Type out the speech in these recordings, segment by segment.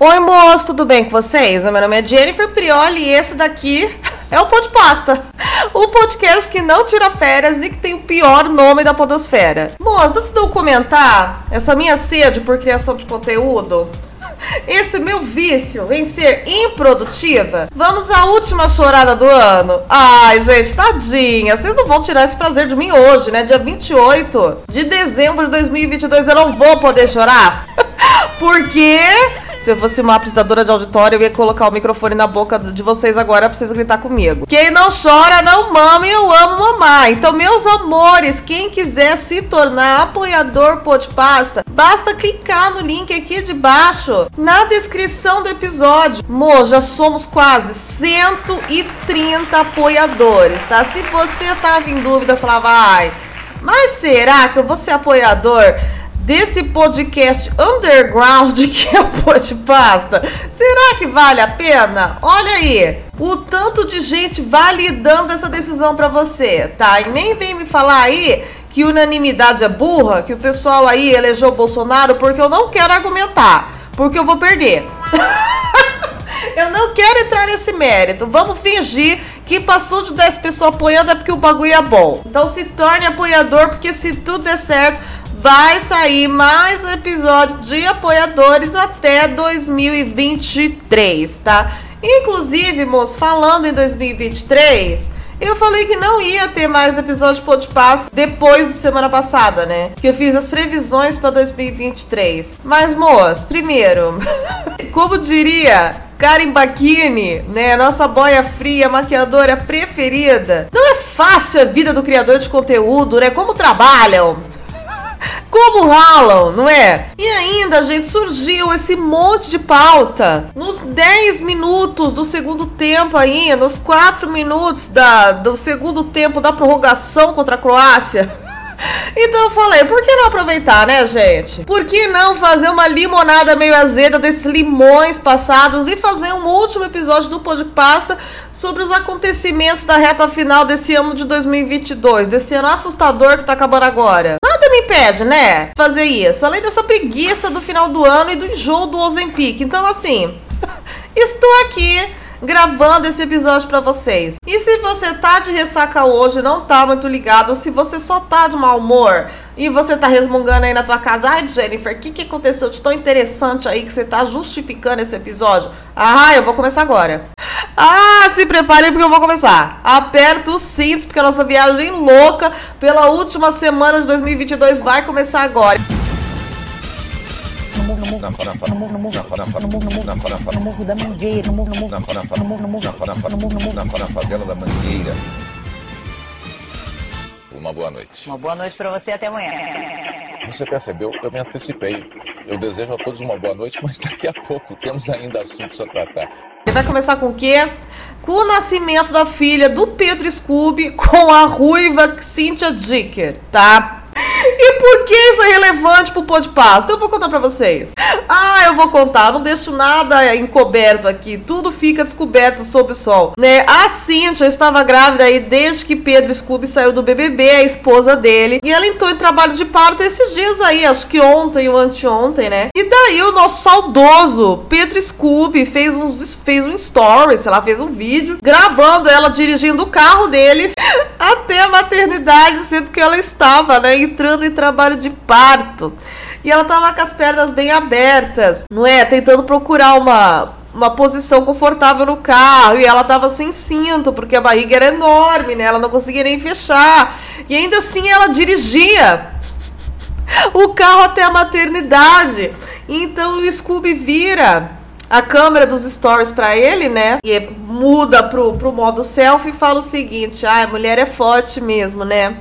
Oi, moço, tudo bem com vocês? Meu nome é Jennifer Prioli e esse daqui é o Pod Pasta. O podcast que não tira férias e que tem o pior nome da podosfera. Moço, antes de eu comentar essa minha sede por criação de conteúdo, esse meu vício em ser improdutiva, vamos à última chorada do ano. Ai, gente, tadinha. Vocês não vão tirar esse prazer de mim hoje, né? Dia 28 de dezembro de 2022 eu não vou poder chorar. Porque se eu fosse uma apresentadora de auditório, eu ia colocar o microfone na boca de vocês agora pra vocês gritar comigo. Quem não chora, não mama e eu amo mamar. Então, meus amores, quem quiser se tornar apoiador Podpasta, basta clicar no link aqui de baixo, na descrição do episódio. Mo, já somos quase 130 apoiadores, tá? Se você tava em dúvida, falava, ai, mas será que eu vou ser apoiador? Desse podcast underground que é o Podpasta, será que vale a pena? Olha aí, o tanto de gente validando essa decisão para você, tá? E nem vem me falar aí que unanimidade é burra, que o pessoal aí elegeu o Bolsonaro, porque eu não quero argumentar, porque eu vou perder. eu não quero entrar nesse mérito. Vamos fingir que passou de 10 pessoas apoiando é porque o bagulho é bom. Então se torne apoiador, porque se tudo der certo, vai sair mais um episódio de apoiadores até 2023, tá? Inclusive, moço, falando em 2023, eu falei que não ia ter mais episódio de podcast depois de semana passada, né? Que eu fiz as previsões para 2023. Mas, moço, primeiro, como diria Karen Bacchini, né? Nossa boia fria, maquiadora preferida. Não é fácil a vida do criador de conteúdo, né? Como trabalham? Como ralam, não é? E ainda, gente, surgiu esse monte de pauta nos 10 minutos do segundo tempo aí, nos 4 minutos da, do segundo tempo da prorrogação contra a Croácia. Então eu falei, por que não aproveitar, né, gente? Por que não fazer uma limonada meio azeda desses limões passados e fazer um último episódio do Pasta sobre os acontecimentos da reta final desse ano de 2022, desse ano assustador que tá acabando agora? Nada me impede, né, fazer isso, além dessa preguiça do final do ano e do enjoo do Ozempic. Então, assim, estou aqui gravando esse episódio para vocês. E se você tá de ressaca hoje, não tá muito ligado, se você só tá de mau humor e você tá resmungando aí na tua casa, ai Jennifer, o que, que aconteceu de tão interessante aí que você tá justificando esse episódio? Ah, eu vou começar agora. Ah, se preparem porque eu vou começar. Aperta os cintos porque a nossa viagem louca pela última semana de 2022 vai começar agora morro, no morro, no morro, no morro, no morro, no morro, no morro, no morro da Mangueira, no morro, no morro, no morro, no morro, no morro, no morro, na favela da Mangueira. Uma boa noite. Uma boa noite para você até amanhã. Você percebeu? Eu me antecipei. Eu desejo a todos uma boa noite, mas daqui a pouco temos ainda assuntos a tratar. Ele vai começar com o quê? Com o nascimento da filha do Pedro Scooby com a ruiva Cynthia Dicker, tá? E por que isso é relevante pro podcast? Então eu vou contar pra vocês. Ah, eu vou contar, não deixo nada encoberto aqui, tudo fica descoberto sob o sol, né? A Cintia estava grávida aí desde que Pedro Scooby saiu do BBB, a esposa dele, e ela entrou em trabalho de parto esses dias aí, acho que ontem ou anteontem, né? E daí o nosso saudoso Pedro Scooby fez, uns, fez um story, sei lá, fez um vídeo, gravando ela dirigindo o carro deles até a maternidade, sendo que ela estava, né, entrando em trabalho de parto. E ela tava com as pernas bem abertas, não é? Tentando procurar uma, uma posição confortável no carro. E ela tava sem cinto, porque a barriga era enorme, né? Ela não conseguia nem fechar. E ainda assim ela dirigia o carro até a maternidade. Então o Scooby vira a câmera dos stories para ele, né? E muda pro, pro modo selfie e fala o seguinte: ah, a mulher é forte mesmo, né?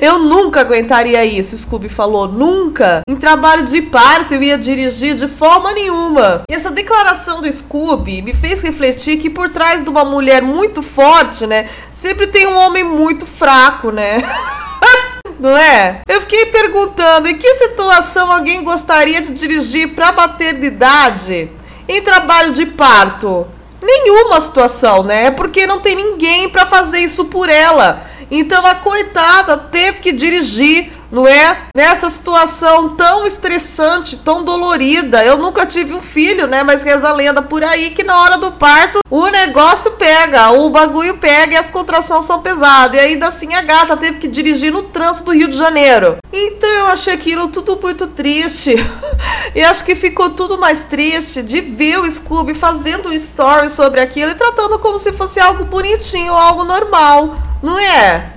Eu nunca aguentaria isso, Scooby falou. Nunca. Em trabalho de parto eu ia dirigir de forma nenhuma. E essa declaração do Scooby me fez refletir que por trás de uma mulher muito forte, né, sempre tem um homem muito fraco, né? Não é? Eu fiquei perguntando em que situação alguém gostaria de dirigir para maternidade em trabalho de parto? Nenhuma situação, né? É porque não tem ninguém para fazer isso por ela. Então a coitada teve que dirigir não é? Nessa situação tão estressante, tão dolorida. Eu nunca tive um filho, né? Mas reza a lenda por aí que na hora do parto o negócio pega, o bagulho pega e as contrações são pesadas. E ainda assim a gata teve que dirigir no trânsito do Rio de Janeiro. Então eu achei aquilo tudo muito triste. e acho que ficou tudo mais triste de ver o Scooby fazendo um story sobre aquilo e tratando como se fosse algo bonitinho, algo normal, não é?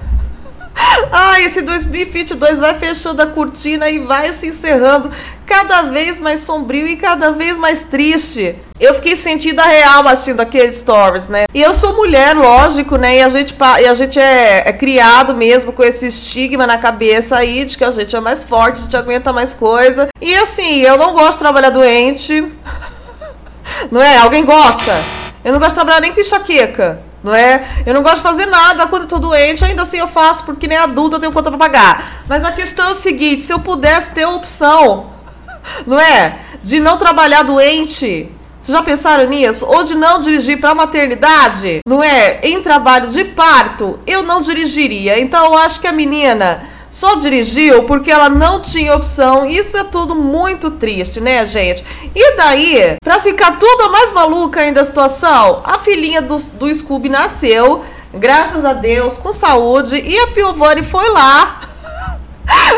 Ai, esse 2022 vai fechando a cortina e vai se encerrando cada vez mais sombrio e cada vez mais triste. Eu fiquei sentindo a real assistindo aqueles stories, né? E eu sou mulher, lógico, né? E a gente, e a gente é, é, criado mesmo com esse estigma na cabeça aí de que a gente é mais forte, a gente aguenta mais coisa. E assim, eu não gosto de trabalhar doente. Não é? Alguém gosta? Eu não gosto de trabalhar nem com enxaqueca não é? Eu não gosto de fazer nada quando tô doente, ainda assim eu faço porque nem adulta tenho conta para pagar. Mas a questão é o seguinte, se eu pudesse ter a opção, não é? De não trabalhar doente, vocês já pensaram nisso? Ou de não dirigir para maternidade, não é? Em trabalho de parto, eu não dirigiria. Então eu acho que a menina só dirigiu porque ela não tinha opção. Isso é tudo muito triste, né, gente? E daí, pra ficar tudo mais maluca ainda a situação, a filhinha do, do Scooby nasceu, graças a Deus, com saúde, e a Piovani foi lá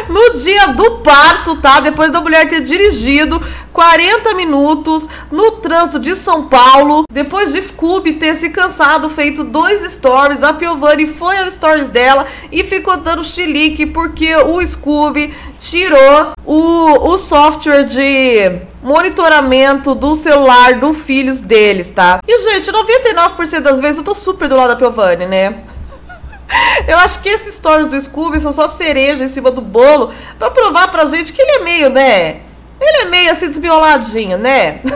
no dia do parto, tá? Depois da mulher ter dirigido 40 minutos no trânsito de São Paulo, depois de Scooby ter se cansado, feito dois stories, a Piovani foi aos stories dela e ficou dando chilique porque o Scooby tirou o, o software de monitoramento do celular do filhos deles, tá? E, gente, 99% das vezes eu tô super do lado da Piovani, né? Eu acho que esses stories do Scooby são só cereja em cima do bolo pra provar pra gente que ele é meio, né? Ele é meio assim desmioladinho, né?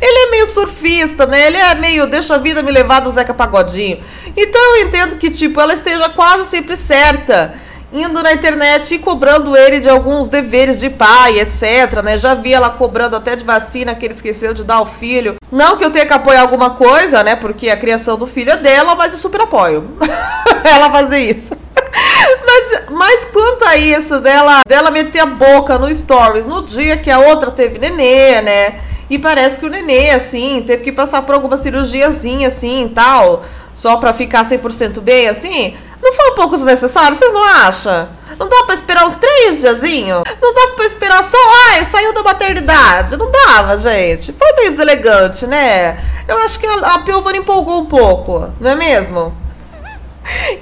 Ele é meio surfista, né? Ele é meio deixa a vida me levar do Zeca Pagodinho. Então eu entendo que, tipo, ela esteja quase sempre certa indo na internet e cobrando ele de alguns deveres de pai, etc, né? Já vi ela cobrando até de vacina que ele esqueceu de dar ao filho. Não que eu tenha que apoiar alguma coisa, né? Porque a criação do filho é dela, mas eu super apoio ela fazer isso. Mas, mas quanto a isso dela, dela meter a boca no stories no dia que a outra teve nenê, né? E parece que o nenê, assim, teve que passar por alguma cirurgiazinha, assim, tal, só pra ficar 100% bem, assim. Não foi um pouco desnecessário? Vocês não acham? Não dá pra esperar uns três diazinhos? Não dá pra esperar só, ai, saiu da maternidade. Não dava, gente. Foi meio deselegante, né? Eu acho que a, a Piovani empolgou um pouco, não é mesmo?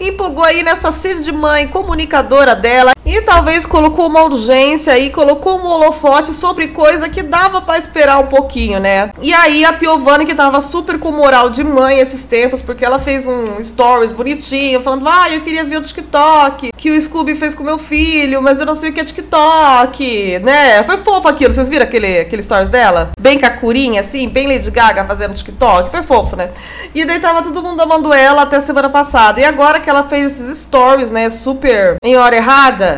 empolgou aí nessa sede de mãe comunicadora dela e talvez colocou uma urgência e colocou um holofote sobre coisa que dava para esperar um pouquinho, né? E aí a Piovani que tava super com moral de mãe esses tempos, porque ela fez um stories bonitinho, falando: "Ah, eu queria ver o TikTok que o Scooby fez com meu filho, mas eu não sei o que é TikTok", né? Foi fofo aquilo, vocês viram aquele aquele stories dela? Bem cacurinha assim, bem Lady Gaga fazendo TikTok, foi fofo, né? E daí tava todo mundo amando ela até semana passada. E agora que ela fez esses stories, né, super em hora errada,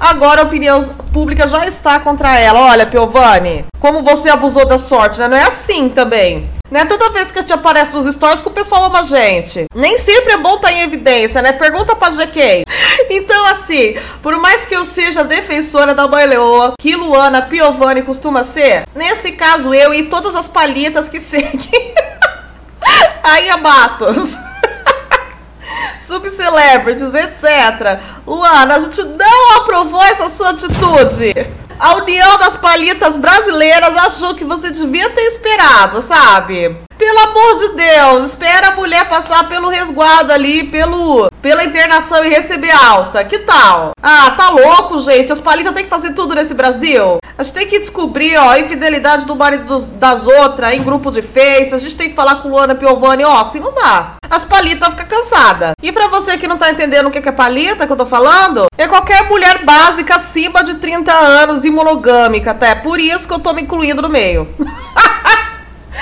Agora a opinião pública já está contra ela. Olha, Piovani, como você abusou da sorte, né? Não é assim também. Né? Toda vez que a gente aparece nos stories que o pessoal ama a gente. Nem sempre é bom estar em evidência, né? Pergunta pra GK. Então, assim, por mais que eu seja defensora da mãe leoa, que Luana Piovani costuma ser, nesse caso eu e todas as palhetas que seguem. Aí abatos subcelebrities, etc. Luana, a gente não aprovou essa sua atitude. A União das Palitas Brasileiras achou que você devia ter esperado, sabe? Pelo amor de Deus, espera a mulher passar pelo resguardo ali, pelo pela internação e receber alta. Que tal? Ah, tá louco, gente. As palitas têm que fazer tudo nesse Brasil. A gente tem que descobrir, ó, a infidelidade do marido dos, das outras em grupo de face. A gente tem que falar com Luana Piovani, ó, assim não dá. As palitas ficam cansadas. E para você que não tá entendendo o que é palita que eu tô falando, é qualquer mulher básica acima de 30 anos e monogâmica, até. Por isso que eu tô me incluindo no meio.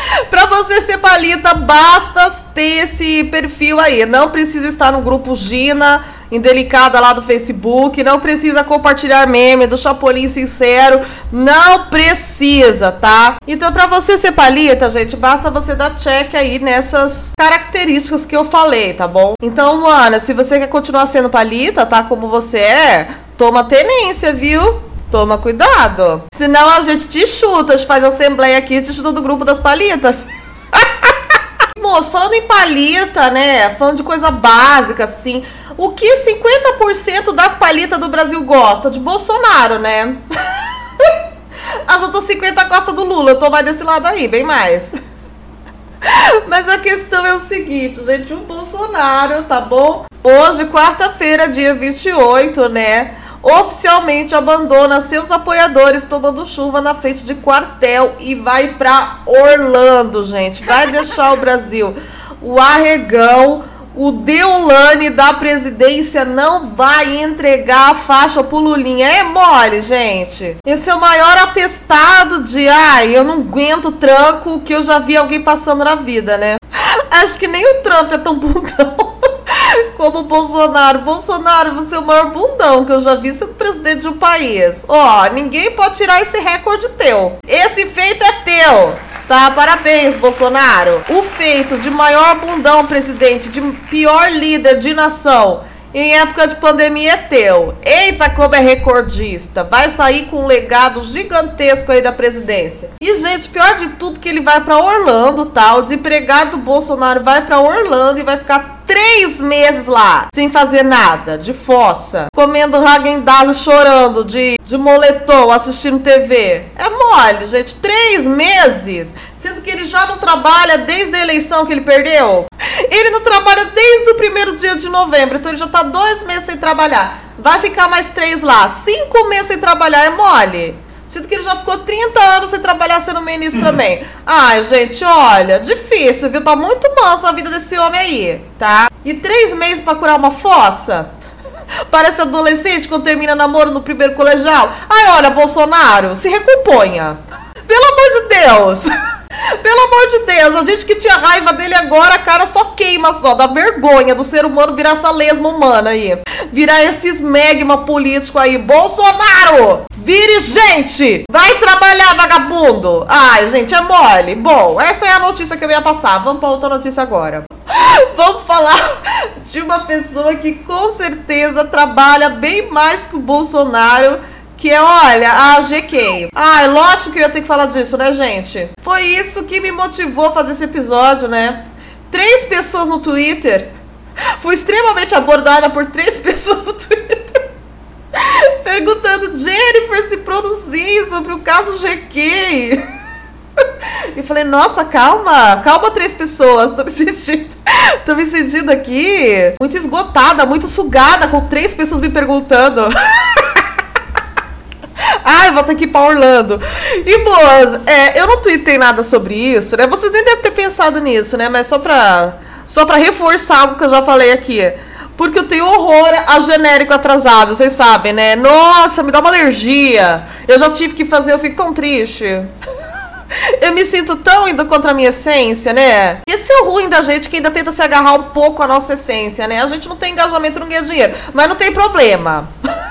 Para você ser palita, basta ter esse perfil aí. Não precisa estar no grupo Gina, indelicada lá do Facebook. Não precisa compartilhar meme do Chapolin Sincero. Não precisa, tá? Então, para você ser palita, gente, basta você dar check aí nessas características que eu falei, tá bom? Então, Ana, se você quer continuar sendo palita, tá? Como você é, toma tenência, viu? Toma cuidado. Senão a gente te chuta, a gente faz assembleia aqui, te chuta do grupo das palitas. Moço, falando em palita, né? Falando de coisa básica, assim. O que 50% das palitas do Brasil gosta? De Bolsonaro, né? As outras 50 gostam do Lula. Eu tô mais desse lado aí, bem mais. Mas a questão é o seguinte, gente, o Bolsonaro, tá bom? Hoje, quarta-feira, dia 28, né? Oficialmente abandona seus apoiadores tomando chuva na frente de quartel e vai para Orlando, gente. Vai deixar o Brasil. O arregão o Deolane da presidência não vai entregar a faixa pro Lulinha. É mole, gente. Esse é o maior atestado de, ai, eu não aguento tranco que eu já vi alguém passando na vida, né? Acho que nem o Trump é tão bundão como o Bolsonaro. Bolsonaro, você é o maior bundão que eu já vi sendo presidente de um país. Ó, ninguém pode tirar esse recorde teu. Esse feito é teu. Tá, parabéns, Bolsonaro. O feito de maior bundão presidente, de pior líder de nação em época de pandemia é teu. Eita, como é recordista. Vai sair com um legado gigantesco aí da presidência. E, gente, pior de tudo que ele vai para Orlando, tá? O desempregado do Bolsonaro vai para Orlando e vai ficar três meses lá, sem fazer nada, de fossa, comendo Hagen chorando de, de moletom, assistindo TV. É mole, gente. Três meses, sendo que ele já não trabalha desde a eleição que ele perdeu. Ele não trabalha desde o primeiro dia de novembro, então ele já tá dois meses sem trabalhar. Vai ficar mais três lá. Cinco meses sem trabalhar é mole. Sinto que ele já ficou 30 anos sem trabalhar sendo ministro uhum. também. Ai, gente, olha, difícil, viu? Tá muito mansa a vida desse homem aí, tá? E três meses para curar uma fossa? Parece adolescente quando termina namoro no primeiro colegial. Ai, olha, Bolsonaro, se recomponha. Pelo amor de Deus. Pelo amor de Deus, a gente que tinha raiva dele agora, cara só queima só, da vergonha do ser humano virar essa lesma humana aí. Virar esses megma político aí. Bolsonaro! Vire gente! Vai trabalhar, vagabundo! Ai, gente, é mole. Bom, essa é a notícia que eu ia passar. Vamos para outra notícia agora. Vamos falar de uma pessoa que com certeza trabalha bem mais que o Bolsonaro que é, olha, a GK. Ah, é lógico que eu ia ter que falar disso, né, gente? Foi isso que me motivou a fazer esse episódio, né? Três pessoas no Twitter. Fui extremamente abordada por três pessoas no Twitter. Perguntando, Jennifer, se pronuncie sobre o caso GK. E falei, nossa, calma, calma três pessoas, tô me sentindo, tô me sentindo aqui muito esgotada, muito sugada com três pessoas me perguntando. Ai, vou ter que ir pra Orlando. E, boas, é, eu não tuitei nada sobre isso, né? Vocês nem devem ter pensado nisso, né? Mas só pra, só pra reforçar algo que eu já falei aqui. Porque eu tenho horror a genérico atrasado, vocês sabem, né? Nossa, me dá uma alergia. Eu já tive que fazer, eu fico tão triste. Eu me sinto tão indo contra a minha essência, né? Esse é o ruim da gente que ainda tenta se agarrar um pouco à nossa essência, né? A gente não tem engajamento, não ganha dinheiro. Mas não tem problema.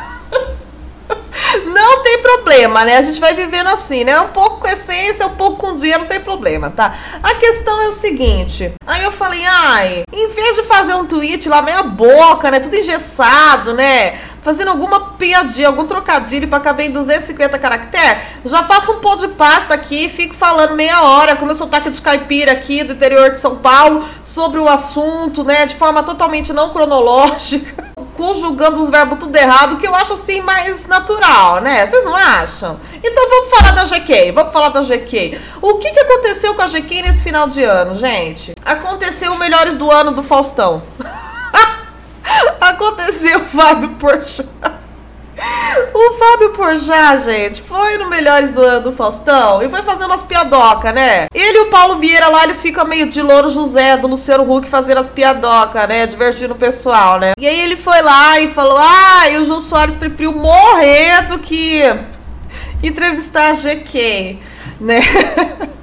Não tem problema, né? A gente vai vivendo assim, né? Um pouco com essência, um pouco com dinheiro, não tem problema, tá? A questão é o seguinte. Aí eu falei, ai, em vez de fazer um tweet lá meia boca, né? Tudo engessado, né? Fazendo alguma piadinha, algum trocadilho para caber em 250 caracteres, já faço um pão de pasta aqui e fico falando meia hora, com meu sotaque de caipira aqui do interior de São Paulo, sobre o assunto, né? De forma totalmente não cronológica conjugando os verbos tudo errado, que eu acho assim mais natural, né? Vocês não acham? Então vamos falar da GK, vamos falar da GK. O que, que aconteceu com a GK nesse final de ano, gente? Aconteceu o Melhores do Ano do Faustão. aconteceu o Fábio Porchat. O Fábio Porchat, gente, foi no Melhores do Ano do Faustão e foi fazer umas piadoca, né? Ele e o Paulo Vieira lá, eles ficam meio de Louro José, do Luciano Huck, fazendo as piadoca, né? Divertindo o pessoal, né? E aí ele foi lá e falou, ah, e o Jô Soares preferiu morrer do que entrevistar a GQ, né?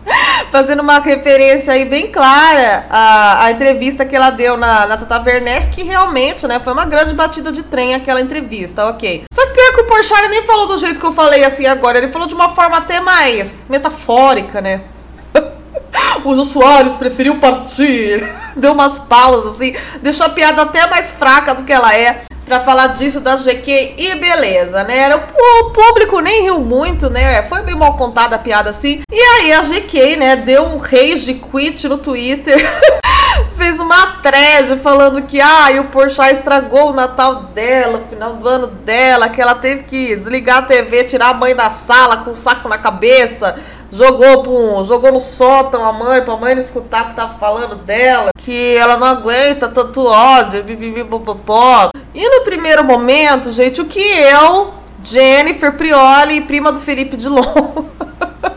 fazendo uma referência aí bem clara à, à entrevista que ela deu na, na Tata Werner, que realmente, né, foi uma grande batida de trem aquela entrevista, ok. Só que pior que o Porchat nem falou do jeito que eu falei assim agora, ele falou de uma forma até mais metafórica, né? Os usuários preferiu partir. Deu umas pausas assim, deixou a piada até mais fraca do que ela é para falar disso da GQ e beleza, né? O público nem riu muito, né? Foi bem mal contada a piada assim. E aí a GQ, né, deu um rage quit no Twitter. fez uma thread falando que ah, o Porchat estragou o Natal dela, o final do ano dela, que ela teve que desligar a TV, tirar a mãe da sala com um saco na cabeça, jogou pro, jogou no sótão a mãe, pra mãe não escutar o que tava falando dela, que ela não aguenta tanto ódio, pó. E no primeiro momento, gente, o que eu, Jennifer Prioli, prima do Felipe Dilon,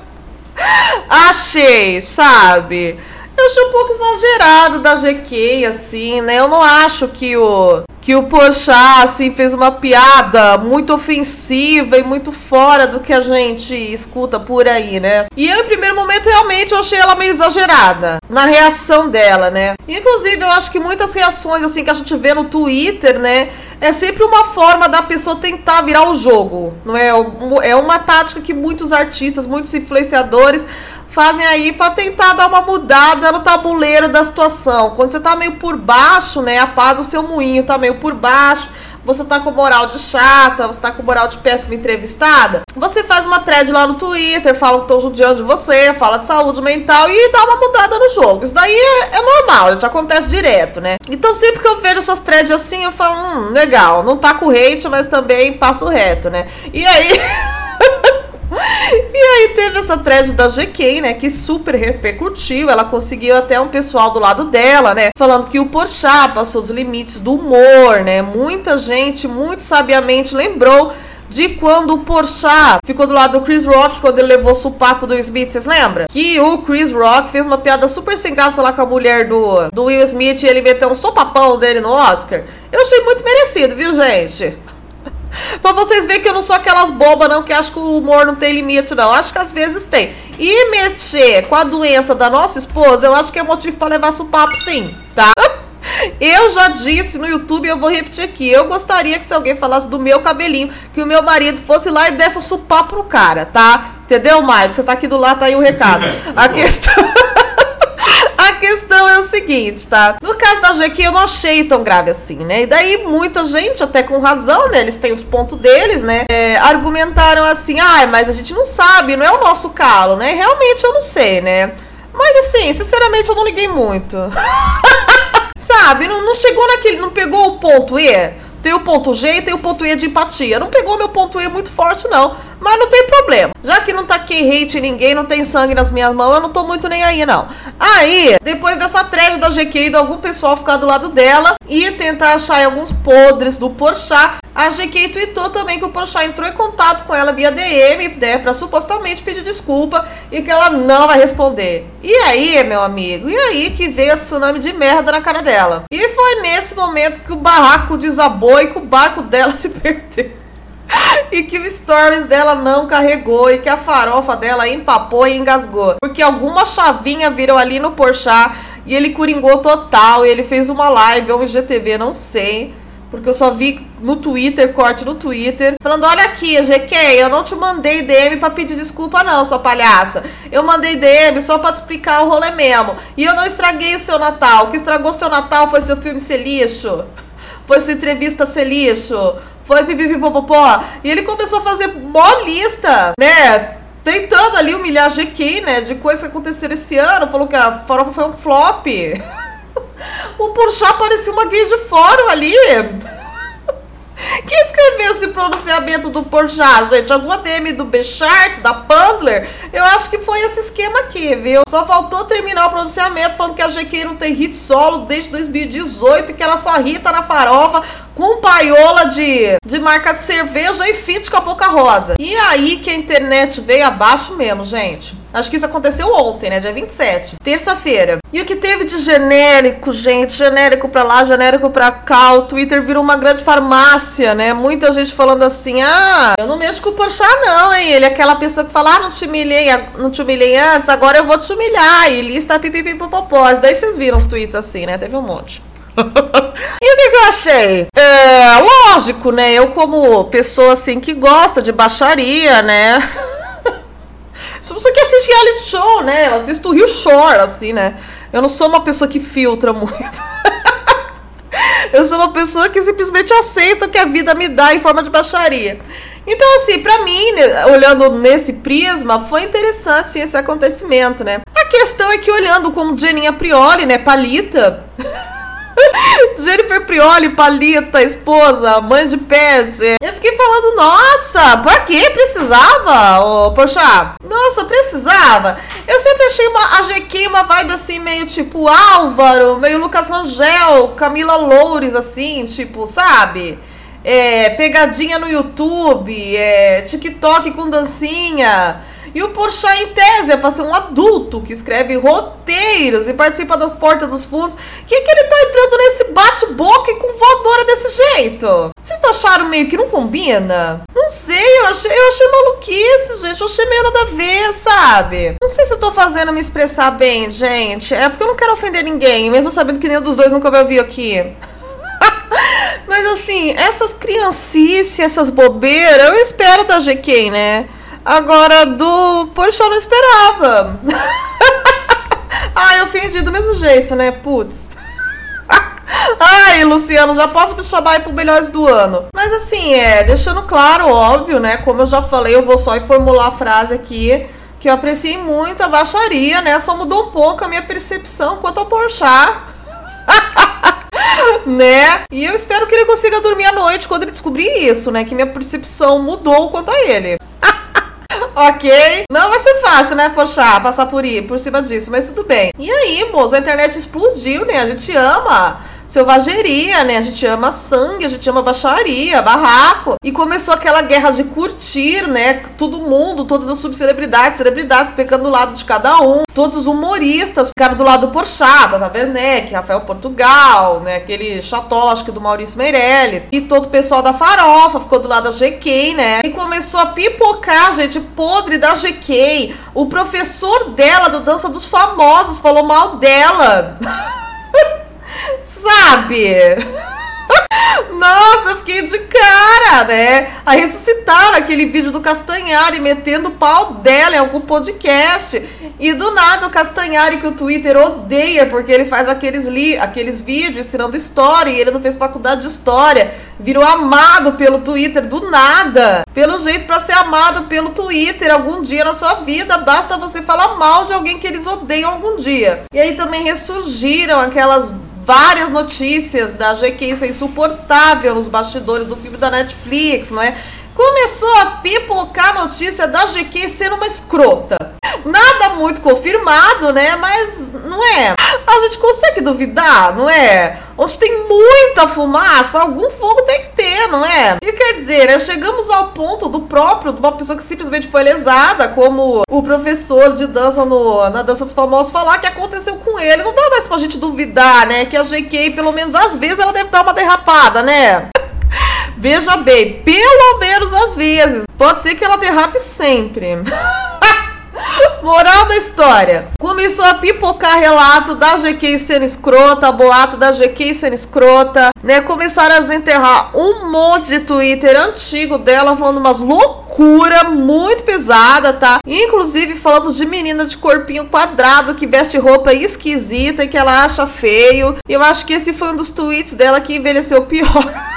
achei, sabe? Eu achei um pouco exagerado da GK, assim, né? Eu não acho que o que o Porchat, assim, fez uma piada muito ofensiva e muito fora do que a gente escuta por aí, né? E eu, em primeiro momento, realmente eu achei ela meio exagerada na reação dela, né? Inclusive, eu acho que muitas reações, assim, que a gente vê no Twitter, né? É sempre uma forma da pessoa tentar virar o jogo, não é? É uma tática que muitos artistas, muitos influenciadores fazem aí para tentar dar uma mudada no tabuleiro da situação. Quando você tá meio por baixo, né, a pá do seu moinho tá meio por baixo, você tá com moral de chata, você tá com moral de péssima entrevistada, você faz uma thread lá no Twitter, fala que estão judiando de você, fala de saúde mental e dá uma mudada no jogo. Isso daí é, é normal, já acontece direto, né? Então sempre que eu vejo essas threads assim, eu falo, hum, legal, não tá com hate, mas também passo reto, né? E aí... E aí teve essa thread da GK, né, que super repercutiu, ela conseguiu até um pessoal do lado dela, né, falando que o Porchat passou os limites do humor, né, muita gente muito sabiamente lembrou de quando o Porchat ficou do lado do Chris Rock quando ele levou o supapo do Smith, vocês lembram? Que o Chris Rock fez uma piada super sem graça lá com a mulher do, do Will Smith e ele meteu um sopapão dele no Oscar. Eu achei muito merecido, viu, gente? Pra vocês verem que eu não sou aquelas bobas, não, que acho que o humor não tem limite, não. Acho que às vezes tem. E mexer com a doença da nossa esposa, eu acho que é motivo para levar papo, sim, tá? Eu já disse no YouTube, eu vou repetir aqui. Eu gostaria que se alguém falasse do meu cabelinho, que o meu marido fosse lá e desse o supapo pro cara, tá? Entendeu, Maicon? Você tá aqui do lado, tá aí o recado. A questão. Questão é o seguinte, tá? No caso da GQ eu não achei tão grave assim, né? E daí muita gente, até com razão, né? Eles têm os pontos deles, né? É, argumentaram assim, ah, mas a gente não sabe, não é o nosso calo, né? Realmente eu não sei, né? Mas assim, sinceramente eu não liguei muito. sabe? Não, não chegou naquele, não pegou o ponto E. Tem o ponto G e tem o ponto E de empatia. Não pegou meu ponto E muito forte, não. Mas não tem problema. Já que não taquei tá hate ninguém, não tem sangue nas minhas mãos, eu não tô muito nem aí, não. Aí, depois dessa thread da GQ de algum pessoal ficar do lado dela e tentar achar alguns podres do Porchat, a GQ tweetou também que o Porchat entrou em contato com ela via DM, né, pra supostamente pedir desculpa e que ela não vai responder. E aí, meu amigo, e aí que veio a tsunami de merda na cara dela. E foi nesse momento que o barraco desabou e que o barco dela se perdeu e que o stories dela não carregou e que a farofa dela empapou e engasgou. Porque alguma chavinha virou ali no Porchat e ele coringou total e ele fez uma live ou um IGTV, não sei. Porque eu só vi no Twitter, corte no Twitter, falando: Olha aqui, GQ, eu não te mandei DM pra pedir desculpa, não, sua palhaça. Eu mandei DM só pra te explicar o rolê mesmo. E eu não estraguei o seu Natal. O que estragou seu Natal foi seu filme ser lixo. Foi sua entrevista ser lixo foi pipipipopopó. E ele começou a fazer mó lista, né? Tentando ali humilhar a GK, né? De coisas que aconteceram esse ano. Falou que a farofa foi um flop. o Porchat parecia uma gay de fórum ali. Quem escreveu esse pronunciamento do Porchat, gente? Alguma DM do B-Charts, da Pundler? Eu acho que foi esse esquema aqui, viu? Só faltou terminar o pronunciamento falando que a GQ não tem hit solo desde 2018 e que ela só irrita na farofa com paiola de, de marca de cerveja e fit com a boca rosa. E aí que a internet veio abaixo mesmo, gente. Acho que isso aconteceu ontem, né? Dia 27. Terça-feira. E o que teve de genérico, gente? Genérico pra lá, genérico pra cá. O Twitter virou uma grande farmácia, né? Muita gente falando assim: ah, eu não mexo com o Porchat, não, hein? Ele é aquela pessoa que fala: ah, não te humilhei, não te humilhei antes, agora eu vou te humilhar. E lista pipipipopopós. Daí vocês viram os tweets assim, né? Teve um monte. e o que, que, eu achei? É, lógico, né? Eu, como pessoa assim que gosta de baixaria, né? Sou pessoa que assiste reality show, né? Eu assisto o Rio Shore, assim, né? Eu não sou uma pessoa que filtra muito. Eu sou uma pessoa que simplesmente aceita o que a vida me dá em forma de baixaria. Então, assim, pra mim, né, olhando nesse prisma, foi interessante sim, esse acontecimento, né? A questão é que olhando como Jeninha Prioli, né, Palita. Jennifer Prioli, Palita, esposa, mãe de pet. Eu fiquei falando, nossa, pra que precisava? Oh, poxa, nossa, precisava. Eu sempre achei uma, a GQ uma vibe assim, meio tipo Álvaro, meio Lucas Rangel, Camila Loures, assim, tipo, sabe? É, pegadinha no YouTube, é, TikTok com dancinha. E o Porchat, em tese, é para ser um adulto que escreve roteiros e participa da Porta dos Fundos. Que que ele tá entrando nesse bate-boca e com voadora desse jeito? Vocês acharam meio que não combina? Não sei, eu achei, eu achei maluquice, gente. Eu achei meio nada a ver, sabe? Não sei se eu tô fazendo me expressar bem, gente. É porque eu não quero ofender ninguém, mesmo sabendo que nenhum dos dois nunca vai ouvir aqui. Mas assim, essas criancices, essas bobeiras, eu espero da GK, né? Agora, do Porsche eu não esperava. Ai, ofendi do mesmo jeito, né? Putz. Ai, Luciano, já posso me chamar aí pro melhores do ano. Mas assim, é, deixando claro, óbvio, né? Como eu já falei, eu vou só formular a frase aqui. Que eu apreciei muito a baixaria, né? Só mudou um pouco a minha percepção quanto ao Porsche. né? E eu espero que ele consiga dormir à noite quando ele descobrir isso, né? Que minha percepção mudou quanto a ele. Ok? Não vai ser fácil, né, poxa, passar por, ir, por cima disso, mas tudo bem. E aí, moço, a internet explodiu, né? A gente ama selvageria, né? A gente ama sangue, a gente ama baixaria, barraco. E começou aquela guerra de curtir, né? Todo mundo, todas as subcelebridades, celebridades pecando do lado de cada um. Todos os humoristas ficaram do lado do Porchat, Tata Werneck, Rafael Portugal, né? Aquele chatola, acho que do Maurício Meirelles. E todo o pessoal da farofa ficou do lado da GK, né? E começou a pipocar, gente, podre da GK. O professor dela, do Dança dos Famosos, falou mal dela. sabe? Nossa, eu fiquei de cara, né? A ressuscitaram aquele vídeo do Castanhari metendo pau dela em algum podcast. E do nada o Castanhari, que o Twitter odeia, porque ele faz aqueles, li aqueles vídeos ensinando história e ele não fez faculdade de história, virou amado pelo Twitter do nada. Pelo jeito, para ser amado pelo Twitter algum dia na sua vida, basta você falar mal de alguém que eles odeiam algum dia. E aí também ressurgiram aquelas várias notícias da GQ é insuportável nos bastidores do filme da Netflix, não é? Começou a pipocar a notícia da GQ sendo uma escrota. Nada muito confirmado, né? Mas não é. A gente consegue duvidar, não é? Onde tem muita fumaça, algum fogo tem que ter, não é? E quer dizer, né? chegamos ao ponto do próprio, de uma pessoa que simplesmente foi lesada, como o professor de dança no, na Dança dos Famosos falar que aconteceu com ele. Não dá mais pra gente duvidar, né? Que a GK, pelo menos às vezes, ela deve dar uma derrapada, né? Veja bem, pelo menos às vezes. Pode ser que ela derrape sempre. Moral da história. Começou a pipocar relato da GK sendo escrota, boato da GK sendo escrota, né? Começaram a desenterrar um monte de Twitter antigo dela falando umas loucura muito pesada, tá? Inclusive falando de menina de corpinho quadrado que veste roupa esquisita e que ela acha feio. Eu acho que esse foi um dos tweets dela que envelheceu pior.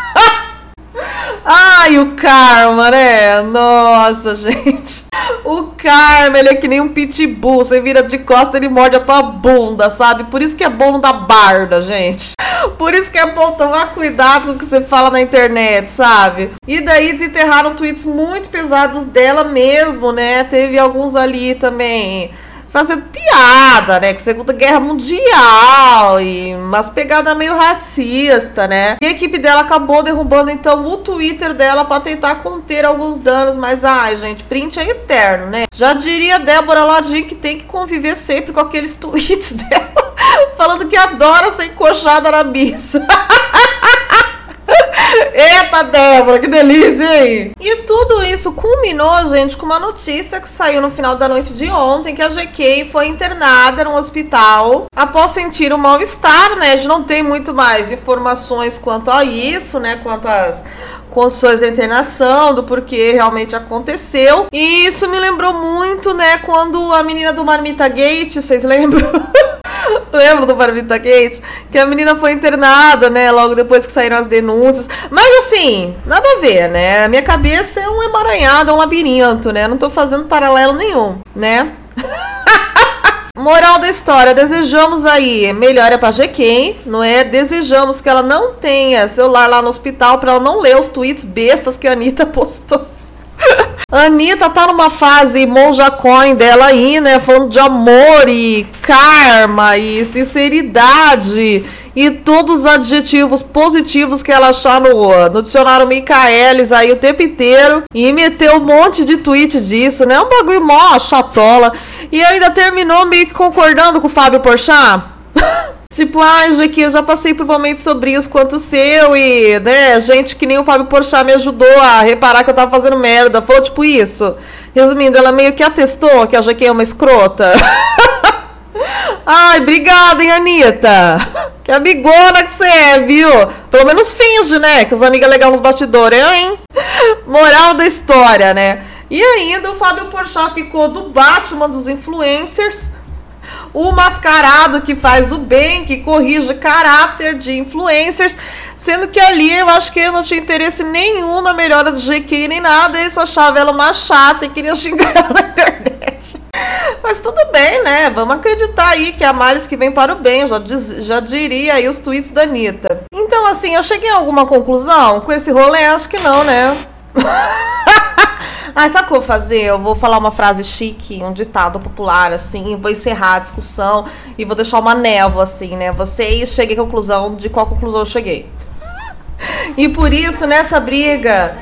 Ai, o karma, né? Nossa, gente. O karma, ele é que nem um pitbull. Você vira de costa, ele morde a tua bunda, sabe? Por isso que é bom não dar barda, gente. Por isso que é bom tomar cuidado com o que você fala na internet, sabe? E daí desenterraram tweets muito pesados dela mesmo, né? Teve alguns ali também fazendo piada, né? Com Segunda Guerra Mundial e umas pegadas meio racista, né? E a equipe dela acabou derrubando então o Twitter dela para tentar conter alguns danos, mas ai, gente, print é eterno, né? Já diria Débora Ladin que tem que conviver sempre com aqueles tweets dela falando que adora ser encoxada na missa. Eita, Débora, que delícia, hein? E tudo isso culminou, gente, com uma notícia que saiu no final da noite de ontem, que a GK foi internada no hospital após sentir um mal-estar, né? A gente não tem muito mais informações quanto a isso, né? Quanto às condições da internação, do porquê realmente aconteceu. E isso me lembrou muito, né, quando a menina do Marmita Gate, vocês lembram? Lembra do Barbita Kate? Que a menina foi internada, né? Logo depois que saíram as denúncias. Mas assim, nada a ver, né? A minha cabeça é um emaranhado, é um labirinto, né? Não tô fazendo paralelo nenhum, né? Moral da história, desejamos aí melhora pra GK, não é? Desejamos que ela não tenha celular lá no hospital para ela não ler os tweets bestas que a Anitta postou. Anitta tá numa fase monja coin dela aí, né? Falando de amor e karma e sinceridade e todos os adjetivos positivos que ela achar no, no dicionário Michaelis aí o tempo inteiro. E meteu um monte de tweet disso, né? Um bagulho mó chatola. E ainda terminou meio que concordando com o Fábio Porchat. Tipo, ah, que eu já passei por momentos sombrios quanto o seu e, né, gente que nem o Fábio Porchat me ajudou a reparar que eu tava fazendo merda. Falou tipo isso. Resumindo, ela meio que atestou que a GQ é uma escrota. Ai, obrigada, hein, Anitta. Que amigona que você é, viu? Pelo menos finge, né? Que os amigas legais nos bastidores, hein? Moral da história, né? E ainda o Fábio Porchat ficou do Batman dos influencers o mascarado que faz o bem, que corrige caráter de influencers, sendo que ali eu acho que ele não tinha interesse nenhum na melhora do GQ nem nada, ele só achava ela uma chata e queria xingar ela na internet. Mas tudo bem, né? Vamos acreditar aí que a males que vem para o bem, já, diz, já diria aí os tweets da Anitta. Então, assim, eu cheguei a alguma conclusão com esse rolê? Acho que não, né? Ah, sabe o que eu vou fazer? Eu vou falar uma frase chique, um ditado popular, assim, vou encerrar a discussão e vou deixar uma névoa, assim, né? Vocês cheguem à conclusão de qual conclusão eu cheguei. E por isso, nessa briga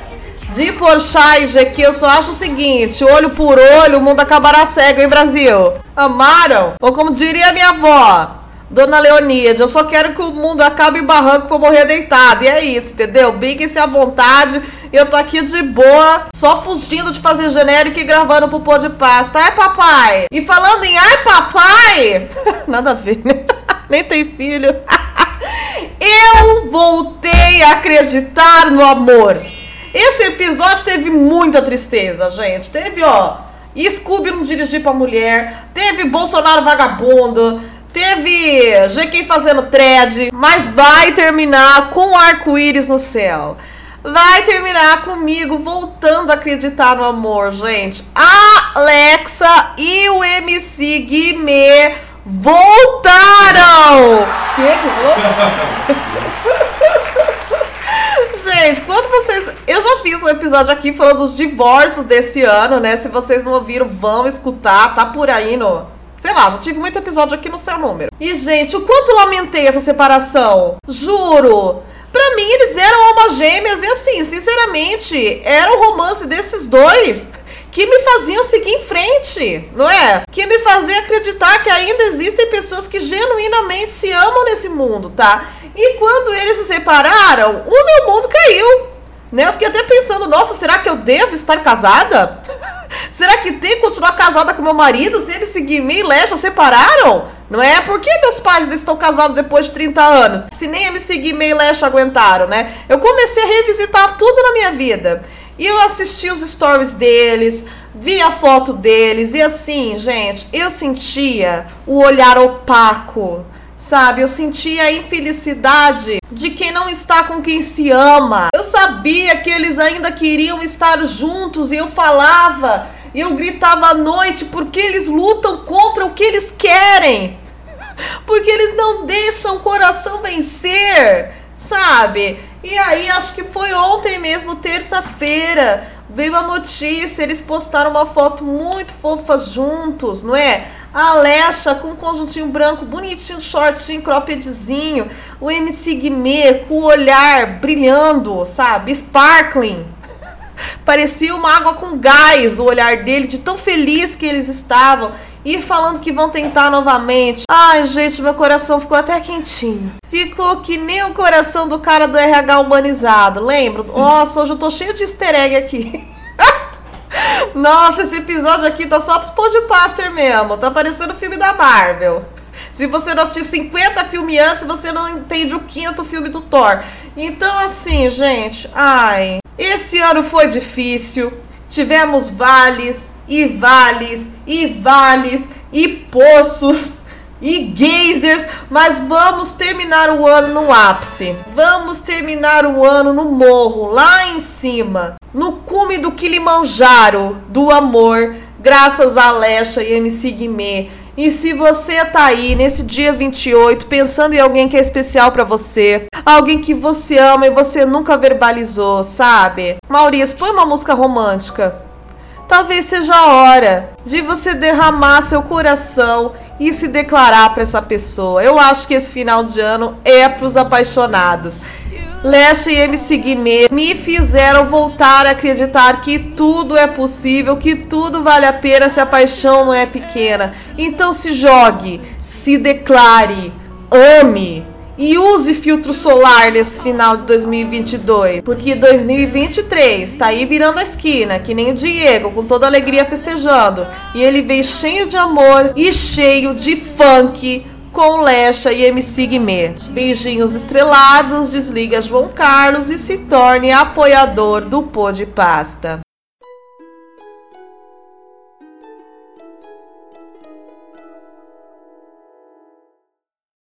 de Porchat e eu só acho o seguinte: olho por olho, o mundo acabará cego, hein, Brasil? Amaram? Ou como diria minha avó, Dona Leoníade, eu só quero que o mundo acabe em barranco pra eu morrer deitado. E é isso, entendeu? Briguem-se à vontade. Eu tô aqui de boa, só fugindo de fazer genérico e gravando pro pô de pasta. Ai, papai! E falando em ai, papai! Nada a ver, né? Nem tem filho. eu voltei a acreditar no amor. Esse episódio teve muita tristeza, gente. Teve, ó, Scooby não dirigir pra mulher, teve Bolsonaro vagabundo, Teve GK fazendo thread, mas vai terminar com arco-íris no céu. Vai terminar comigo voltando a acreditar no amor, gente. A Alexa e o MC Guimê voltaram! Que Gente, quando vocês. Eu já fiz um episódio aqui falando dos divórcios desse ano, né? Se vocês não ouviram, vão escutar. Tá por aí no Sei lá, já tive muito episódio aqui no seu número. E, gente, o quanto lamentei essa separação. Juro. Pra mim, eles eram almas gêmeas e, assim, sinceramente, era o romance desses dois que me faziam seguir em frente, não é? Que me fazia acreditar que ainda existem pessoas que genuinamente se amam nesse mundo, tá? E quando eles se separaram, o meu mundo caiu. Né? Eu fiquei até pensando, nossa, será que eu devo estar casada? Será que tem que continuar casada com meu marido se ele seguir me e Lecha separaram? Não é? Por que meus pais estão casados depois de 30 anos? Se nem me seguir e Lecha aguentaram, né? Eu comecei a revisitar tudo na minha vida. E eu assisti os stories deles, vi a foto deles, e assim, gente, eu sentia o olhar opaco sabe? Eu sentia a infelicidade de quem não está com quem se ama. Eu sabia que eles ainda queriam estar juntos e eu falava, e eu gritava à noite porque eles lutam contra o que eles querem. Porque eles não deixam o coração vencer, sabe? E aí, acho que foi ontem mesmo, terça-feira, veio a notícia, eles postaram uma foto muito fofa juntos, não é? A Alexa com um conjuntinho branco bonitinho, shortinho, croppedzinho. O MC Guimê com o olhar brilhando, sabe? Sparkling. Parecia uma água com gás o olhar dele, de tão feliz que eles estavam. E falando que vão tentar novamente. Ai, gente, meu coração ficou até quentinho. Ficou que nem o coração do cara do RH humanizado, lembra? Nossa, hoje eu tô cheio de easter egg aqui. Nossa, esse episódio aqui tá só pros podcaster mesmo. Tá parecendo filme da Marvel. Se você não assistiu 50 filmes antes, você não entende o quinto filme do Thor. Então, assim, gente, ai. Esse ano foi difícil. Tivemos vales e vales e vales e poços e geysers, mas vamos terminar o ano no ápice. Vamos terminar o ano no morro, lá em cima, no cume do Kilimanjaro do amor, graças a Alexa e MC Guimê. E se você tá aí nesse dia 28 pensando em alguém que é especial para você, alguém que você ama e você nunca verbalizou, sabe? Maurício, põe uma música romântica. Talvez seja a hora de você derramar seu coração e se declarar para essa pessoa. Eu acho que esse final de ano é para os apaixonados. Leste e MC Guimê me fizeram voltar a acreditar que tudo é possível, que tudo vale a pena se a paixão não é pequena. Então se jogue, se declare, ame e use filtro solar nesse final de 2022, porque 2023 tá aí virando a esquina, que nem o Diego, com toda alegria festejando, e ele veio cheio de amor e cheio de funk com Lecha e MC Guimê. Beijinhos estrelados, desliga João Carlos e se torne apoiador do Pô de Pasta.